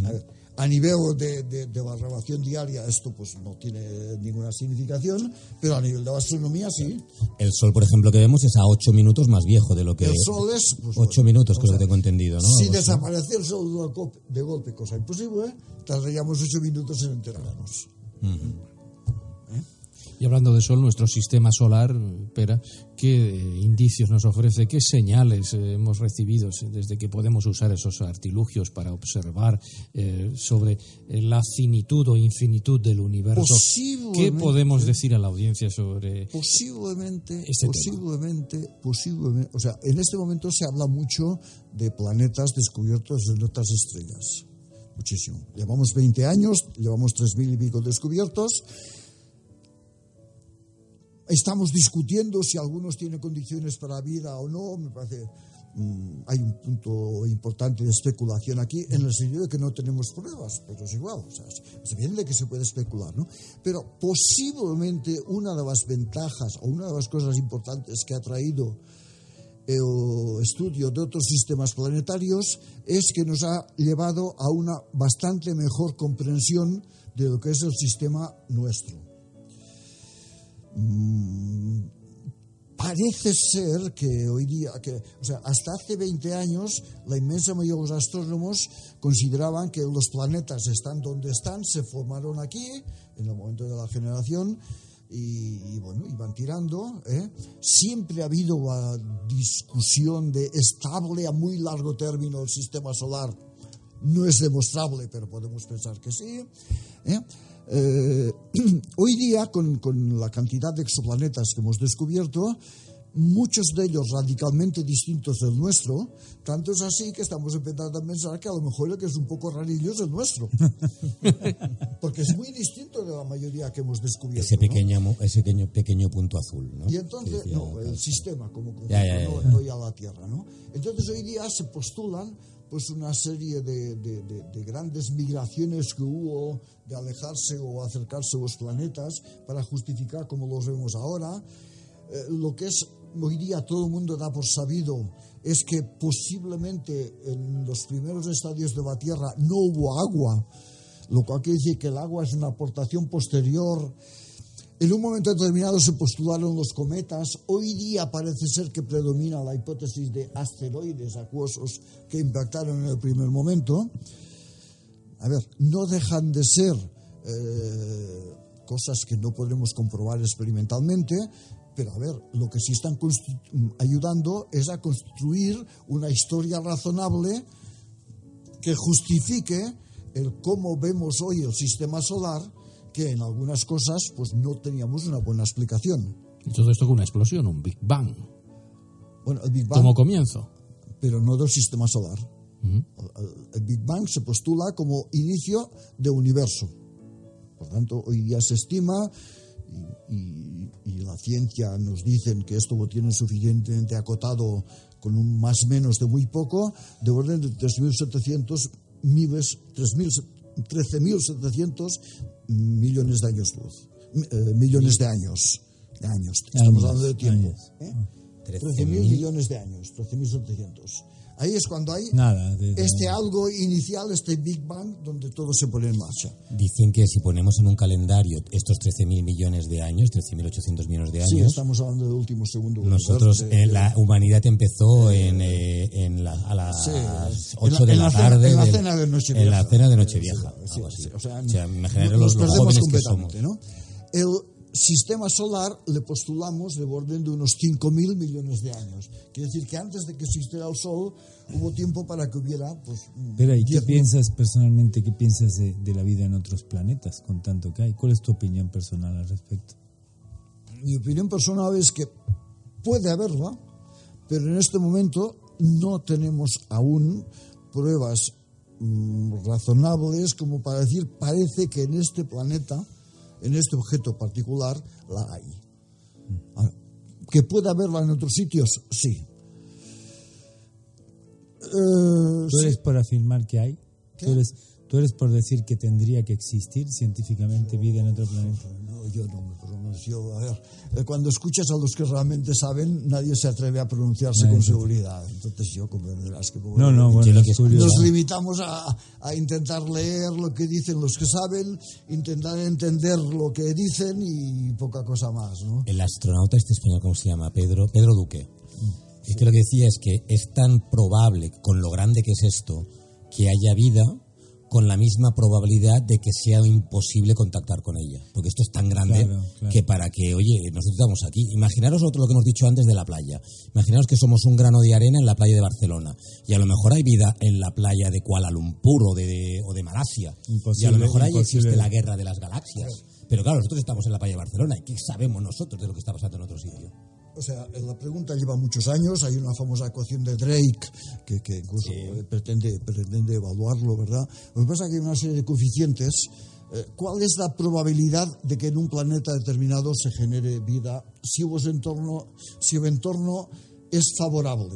a ver, a nivel de, de, de la grabación diaria esto pues no tiene ninguna significación, pero a nivel de la astronomía sí. El Sol, por ejemplo, que vemos es a 8 minutos más viejo de lo que... El sol es... Pues, 8 bueno, minutos, creo sea, que tengo entendido, ¿no? Si desaparece el sol de golpe, cosa imposible, tardaríamos ocho minutos en enterarnos. Y hablando de Sol, nuestro sistema solar, Pera, ¿qué indicios nos ofrece, qué señales eh, hemos recibido desde que podemos usar esos artilugios para observar eh, sobre eh, la finitud o infinitud del universo? ¿Qué podemos decir a la audiencia sobre Posiblemente, Este tema. posiblemente, posiblemente, o sea, en este momento se habla mucho de planetas descubiertos en otras estrellas. Muchísimo. Llevamos 20 años, llevamos 3.000 y pico descubiertos. Estamos discutiendo si algunos tienen condiciones para vida o no. Me parece mm, hay un punto importante de especulación aquí, en el sentido de que no tenemos pruebas, pero es igual. O sea, es evidente que se puede especular, ¿no? Pero posiblemente una de las ventajas o una de las cosas importantes que ha traído el estudio de otros sistemas planetarios es que nos ha llevado a una bastante mejor comprensión de lo que es el sistema nuestro. Mm, Parece ser que hoy día, que, o sea, hasta hace 20 años, la inmensa mayoría de los astrónomos consideraban que los planetas están donde están, se formaron aquí, en el momento de la generación, y, y bueno, iban tirando. ¿eh? Siempre ha habido la discusión de estable a muy largo término el sistema solar. No es demostrable, pero podemos pensar que sí. ¿eh? Eh, hoy día, con, con la cantidad de exoplanetas que hemos descubierto, muchos de ellos radicalmente distintos del nuestro, tanto es así que estamos empezando a pensar que a lo mejor el que es un poco rarillo es el nuestro. Porque es muy distinto de la mayoría que hemos descubierto. Ese ¿no? pequeño, mo- ese pequeño, pequeño punto azul, ¿no? Y entonces, decía- no, el sistema como conjunto, Ya, ya, ya, no, no ya la Tierra, ¿no? Entonces hoy día se postulan pues una serie de, de- de- de grandes migraciones que hubo alejarse o acercarse los planetas para justificar como los vemos ahora. Eh, lo que es hoy día todo el mundo da por sabido es que posiblemente en los primeros estadios de la Tierra no hubo agua, lo cual quiere decir que el agua es una aportación posterior en un momento determinado se postularon los cometas. Hoy día parece ser que predomina la hipótesis de asteroides acuosos que impactaron en el primer momento. A ver, no dejan de ser eh, cosas que no podremos comprobar experimentalmente, pero a ver, lo que sí están constru- ayudando es a construir una historia razonable que justifique el cómo vemos hoy el sistema solar, que en algunas cosas pues no teníamos una buena explicación. Y todo esto con una explosión, un Big Bang, Bueno, el Big Bang, como comienzo. pero no del sistema solar. El- El Big Bang se postula como inicio de universo. Por tanto, hoy día se estima y, y- y la ciencia nos dicen que esto lo tienen suficientemente acotado con un más menos de muy poco, de orden de 3.700 miles, 3.000 13.700 millones de años luz. Eh, millones de años. De años. Estamos hablando de tiempo. ¿eh? 13.000 13.000 millones de años, 13.700. Ahí es cuando hay Nada. de- de- este algo inicial, este Big Bang, donde todo se pone en marcha. Dicen que si ponemos en un calendario estos 13.000 millones de años, 13.800 millones de Sí, años, estamos hablando del último segundo. nosotros, de- de- eh, la humanidad empezó en, eh, en la- a las Sí, 8 en la- de la, la tarde. en la cena de Nochevieja. En la cena de Nochevieja. Sí, sí, o sea, imaginar nos los, los perdemos jóvenes que somos. ¿no? El sistema solar le postulamos de orden de unos 5.000 millones de años. Quiere decir que antes de que existiera el Sol hubo tiempo para que hubiera... Pues, Espera, ¿y qué 10.000. piensas personalmente? ¿Qué piensas de, de la vida en otros planetas con tanto que hay? ¿Cuál es tu opinión personal al respecto? Mi opinión personal es que puede haberla, pero en este momento no tenemos aún pruebas mm, razonables como para decir parece que en este planeta, en este objeto particular, la hay. Ahora, ¿Que puede haberla en otros sitios? Sí. Eh, ¿Tú sí. eres por afirmar que hay? ¿Qué? ¿Tú eres, ¿Tú eres por decir que tendría que existir científicamente vida en otro planeta? No, yo no me pronuncio. A ver, eh, cuando escuchas a los que realmente saben, nadie se atreve a pronunciarse con se- seguridad. Entonces yo comprenderás que... No, no, bueno, es curioso. Nos limitamos a, a intentar leer lo que dicen los que saben, intentar entender lo que dicen y poca cosa más, ¿no? El astronauta este español, ¿cómo se llama? Pedro, Pedro Duque. Es que lo que decía es que es tan probable, con lo grande que es esto, que haya vida con la misma probabilidad de que sea imposible contactar con ella. Porque esto es tan grande Claro, claro. que para que, oye, nosotros estamos aquí. Imaginaros otro lo que hemos dicho antes de la playa. Imaginaros que somos un grano de arena en la playa de Barcelona. Y a lo mejor hay vida en la playa de Kuala Lumpur o de, o de Malasia. y a Imposible, lo mejor ahí imposible. existe la guerra de las galaxias. Pero claro, nosotros estamos en la playa de Barcelona. ¿Y qué sabemos nosotros de lo que está pasando en otro sitio? O sea, la pregunta lleva muchos años, hay una famosa ecuación de Drake que, que incluso eh, pretende, pretende evaluarlo, ¿verdad? Lo que pasa es que hay una serie de coeficientes. Eh, ¿Cuál es la probabilidad de que en un planeta determinado se genere vida si, su entorno, si el entorno es favorable?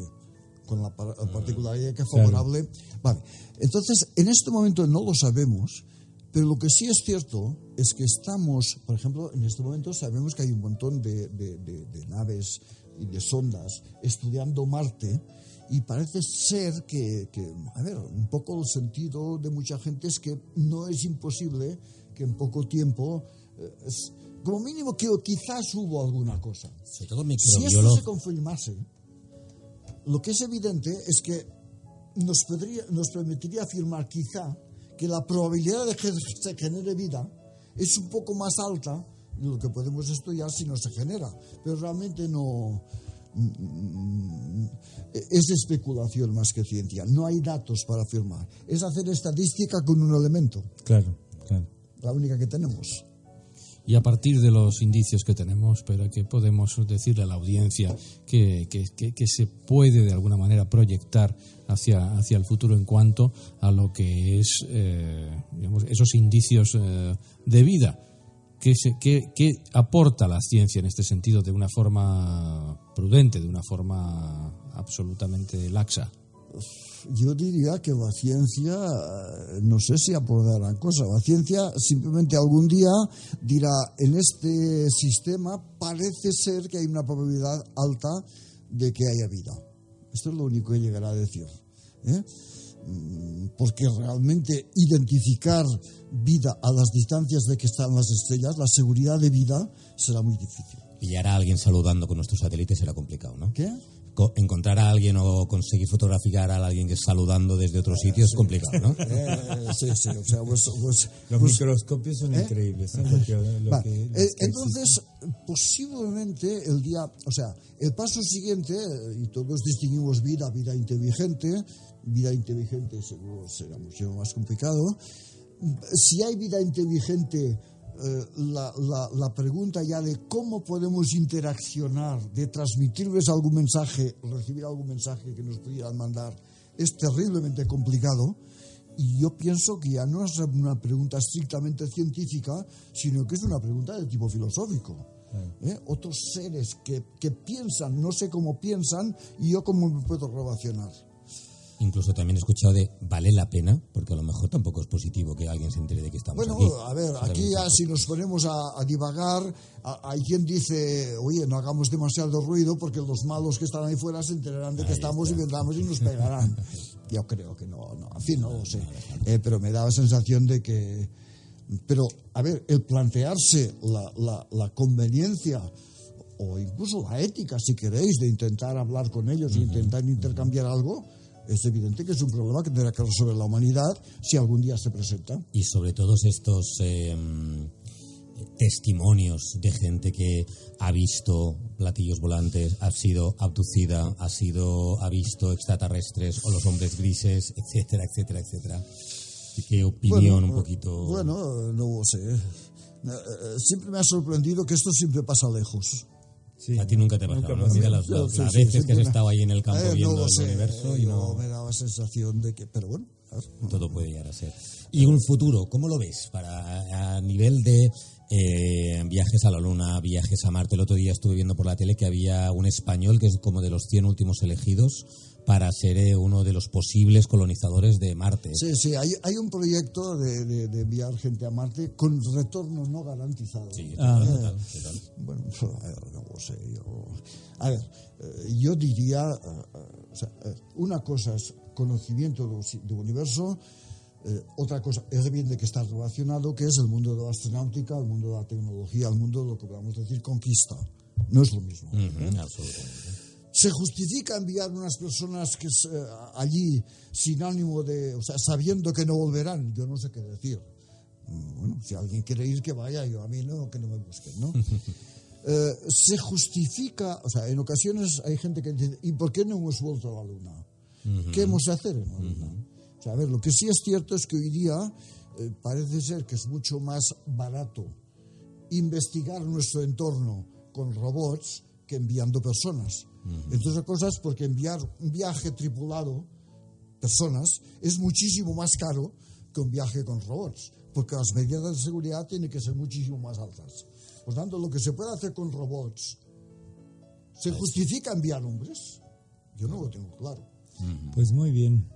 Con la par- la particularidad que es favorable. Vale. Entonces, en este momento no lo sabemos, pero lo que sí es cierto es que estamos, por ejemplo, en este momento sabemos que hay un montón de, de- de- de naves y de sondas estudiando Marte y parece ser que, que, a ver, un poco el sentido de mucha gente es que no es imposible que en poco tiempo, eh, es- como mínimo que quizás hubo alguna cosa. Sobre todo Si esto se confirmase, lo que es evidente es que nos, podría- nos permitiría afirmar quizá que la probabilidad de que se genere vida es un poco más alta de lo que podemos estudiar si no se genera. Pero realmente no... mm, Es especulación más que ciencia. No hay datos para afirmar. Es hacer estadística con un elemento, Claro, claro. la única que tenemos. Y a partir de los indicios que tenemos, pero que podemos decirle a la audiencia que, que- que- que se puede de alguna manera proyectar hacia, hacia el futuro en cuanto a lo que es eh, digamos, esos indicios eh, de vida. ¿Qué, qué- qué aporta la ciencia en este sentido de una forma prudente, de una forma absolutamente laxa? Yo diría que la ciencia, eh, no sé si aportará cosas. La ciencia simplemente algún día dirá, en este sistema parece ser que hay una probabilidad alta de que haya vida. Esto es lo único que llegará a decir. ¿eh? Mm, Porque realmente identificar vida a las distancias de que están las estrellas, la seguridad de vida, será muy difícil. Pillar a alguien saludando con nuestros satélites será complicado, ¿no? ¿Qué? Co- encontrar a alguien o conseguir fotografiar a alguien que es saludando desde otro sitio es complicado, ¿no? Eh, sí, sí, o sea, pues- pues- Los pues- microscopios son ¿Eh? increíbles. ¿eh? Lo que- lo Va, que- eh, entonces, posiblemente el día, o sea, el paso siguiente, eh, y todos distinguimos vida, vida inteligente, vida inteligente seguro será mucho más complicado. Si hay vida inteligente eh, la, la- la pregunta ya de cómo podemos interaccionar, de transmitirles algún mensaje, recibir algún mensaje que nos pudieran mandar, es terriblemente complicado. Y yo pienso que ya no es una pregunta estrictamente científica, sino que es una pregunta de tipo filosófico. ¿eh? Otros seres que, que piensan, no sé cómo piensan, y yo cómo me puedo relacionar. Incluso también he escuchado de vale la pena, porque a lo mejor tampoco es positivo que alguien se entere de que estamos Bueno, aquí. a ver, aquí ya si nos ponemos a, a divagar, a- hay quien dice, oye, no hagamos demasiado ruido porque los malos que están ahí fuera se enterarán de que estamos y vendrán y nos pegarán. Yo creo que no, no, en fin, no lo sé. Eh, pero me da la sensación de que... Pero, a ver, el plantearse la, la, la conveniencia o incluso la ética, si queréis, de intentar hablar con ellos e intentar intercambiar algo, es evidente que es un problema que tendrá que resolver la humanidad si algún día se presenta. Y sobre todos estos eh, testimonios de gente que ha visto platillos volantes, ha sido abducida, ha sido ha visto extraterrestres o los hombres grises, etcétera, etcétera, etcétera. ¿Qué opinión un Bueno, poquito? Bueno, no lo sé. Eh, eh, Siempre me ha sorprendido que esto siempre pasa lejos. Sí. a ti nunca te ha pasado, ¿no? Mira las, las- Sí, las sí, veces que siempre has me- estado ahí en el campo Eh, no viendo lo el sé, universo y yo no me daba sensación de que, pero bueno, todo puede llegar a ser. Y un futuro, ¿cómo lo ves para a nivel de eh, viajes a la Luna, viajes a Marte? El otro día estuve viendo por la tele que había un español que es como de los 100 últimos elegidos para ser eh, uno de los posibles colonizadores de Marte. Sí, sí, hay, hay un proyecto de, de- de enviar gente a Marte con retorno no garantizado. Sí, Ah. total, total. Bueno, a ver, no lo sé. Yo, a ver, eh, yo diría, eh, eh, o sea, eh, una cosa es conocimiento del del universo, eh, otra cosa es evidente que está relacionado, que es el mundo de la astronáutica, el mundo de la tecnología, el mundo de lo que podemos decir conquista. No es lo mismo. Absolutamente. ¿Se justifica enviar unas personas que eh, allí sin ánimo de, o sea, sabiendo que no volverán? Yo no sé qué decir. Mm, Bueno, si alguien quiere ir, que vaya, yo a mí no, que no me busquen, ¿no? Eh, se justifica, o sea, en ocasiones hay gente que dice, ¿y por qué no hemos vuelto a la Luna? ¿Qué hemos de hacer en la Luna? O sea, a ver, lo que sí es cierto es que hoy día eh, parece ser que es mucho más barato investigar nuestro entorno con robots que enviando personas. Entre otras cosas, porque enviar un viaje tripulado, personas, es muchísimo más caro que un viaje con robots, porque las medidas de seguridad tienen que ser muchísimo más altas. Por tanto, lo que se puede hacer con robots, ¿se justifica enviar hombres? Yo no lo tengo claro. Pues muy bien.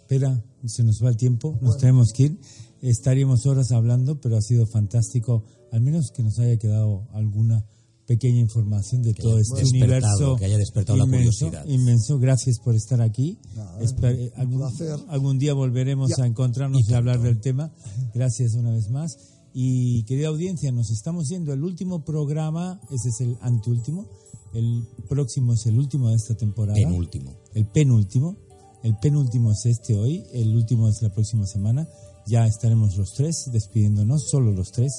Espera, se nos va el tiempo, nos tenemos que ir. Estaríamos horas hablando, pero ha sido fantástico, al menos que nos haya quedado alguna pequeña información de todo haya este universo que haya despertado la curiosidad. inmenso. Gracias por estar aquí. Nada, Esper- un algún, placer. algún día volveremos Ya. a encontrarnos y, hablar del tema. Gracias una vez más. Y querida audiencia, nos estamos yendo. El último programa, ese es el anteúltimo. El próximo es el último de esta temporada Penúltimo. el penúltimo. El penúltimo es este hoy, el último es la próxima semana. Ya estaremos los tres despidiéndonos, solo los tres,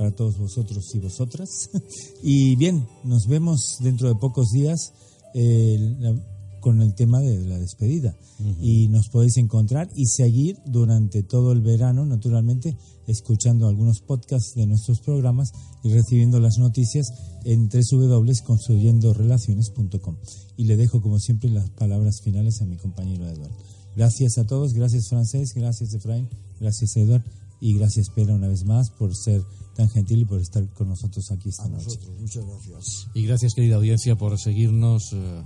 para todos vosotros y vosotras. y bien, nos vemos dentro de pocos días eh, la- con el tema de la despedida. Y nos podéis encontrar y seguir durante todo el verano, naturalmente, escuchando algunos podcasts de nuestros programas y recibiendo las noticias en www.construyendorelaciones.com. Y le dejo, como siempre, las palabras finales a mi compañero Eduardo. Gracias a todos, gracias Francés, gracias Efraín, gracias Eduard y gracias Pera una vez más por ser tan gentil y por estar con nosotros aquí esta A noche. nosotros, muchas gracias. Y gracias, querida audiencia, por seguirnos eh,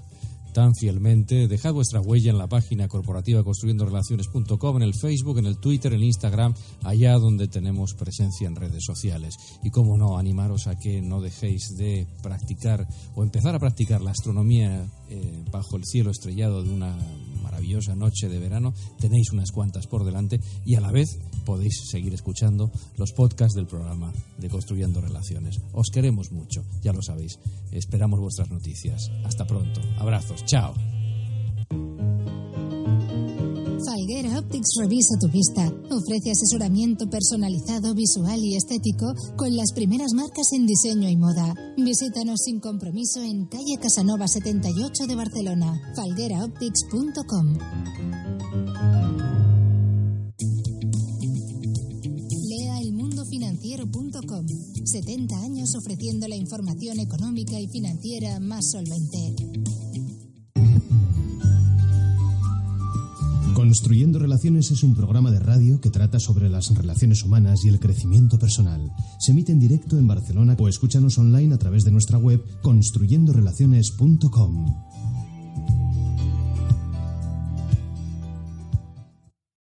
tan fielmente. Dejad vuestra huella en la página corporativa construyendorelaciones.com, en el Facebook, en el Twitter, en el Instagram, allá donde tenemos presencia en redes sociales. Y cómo no, animaros a que no dejéis de practicar o empezar a practicar la astronomía eh, bajo el cielo estrellado de una maravillosa noche de verano. Tenéis unas cuantas por delante y a la vez podéis seguir escuchando los podcasts del programa de Construyendo Relaciones. Os queremos mucho, ya lo sabéis. Esperamos vuestras noticias. Hasta pronto. Abrazos. Chao. Falguera Optics revisa tu vista. Ofrece asesoramiento personalizado, visual y estético con las primeras marcas en diseño y moda. Visítanos sin compromiso en calle Casanova 78 de Barcelona. falgueraoptics.com. Lea elmundofinanciero.com ofreciendo la información económica y financiera más solvente. Construyendo Relaciones es un programa de radio que trata sobre las relaciones humanas y el crecimiento personal. Se emite en directo en Barcelona o escúchanos online a través de nuestra web construyendorelaciones.com.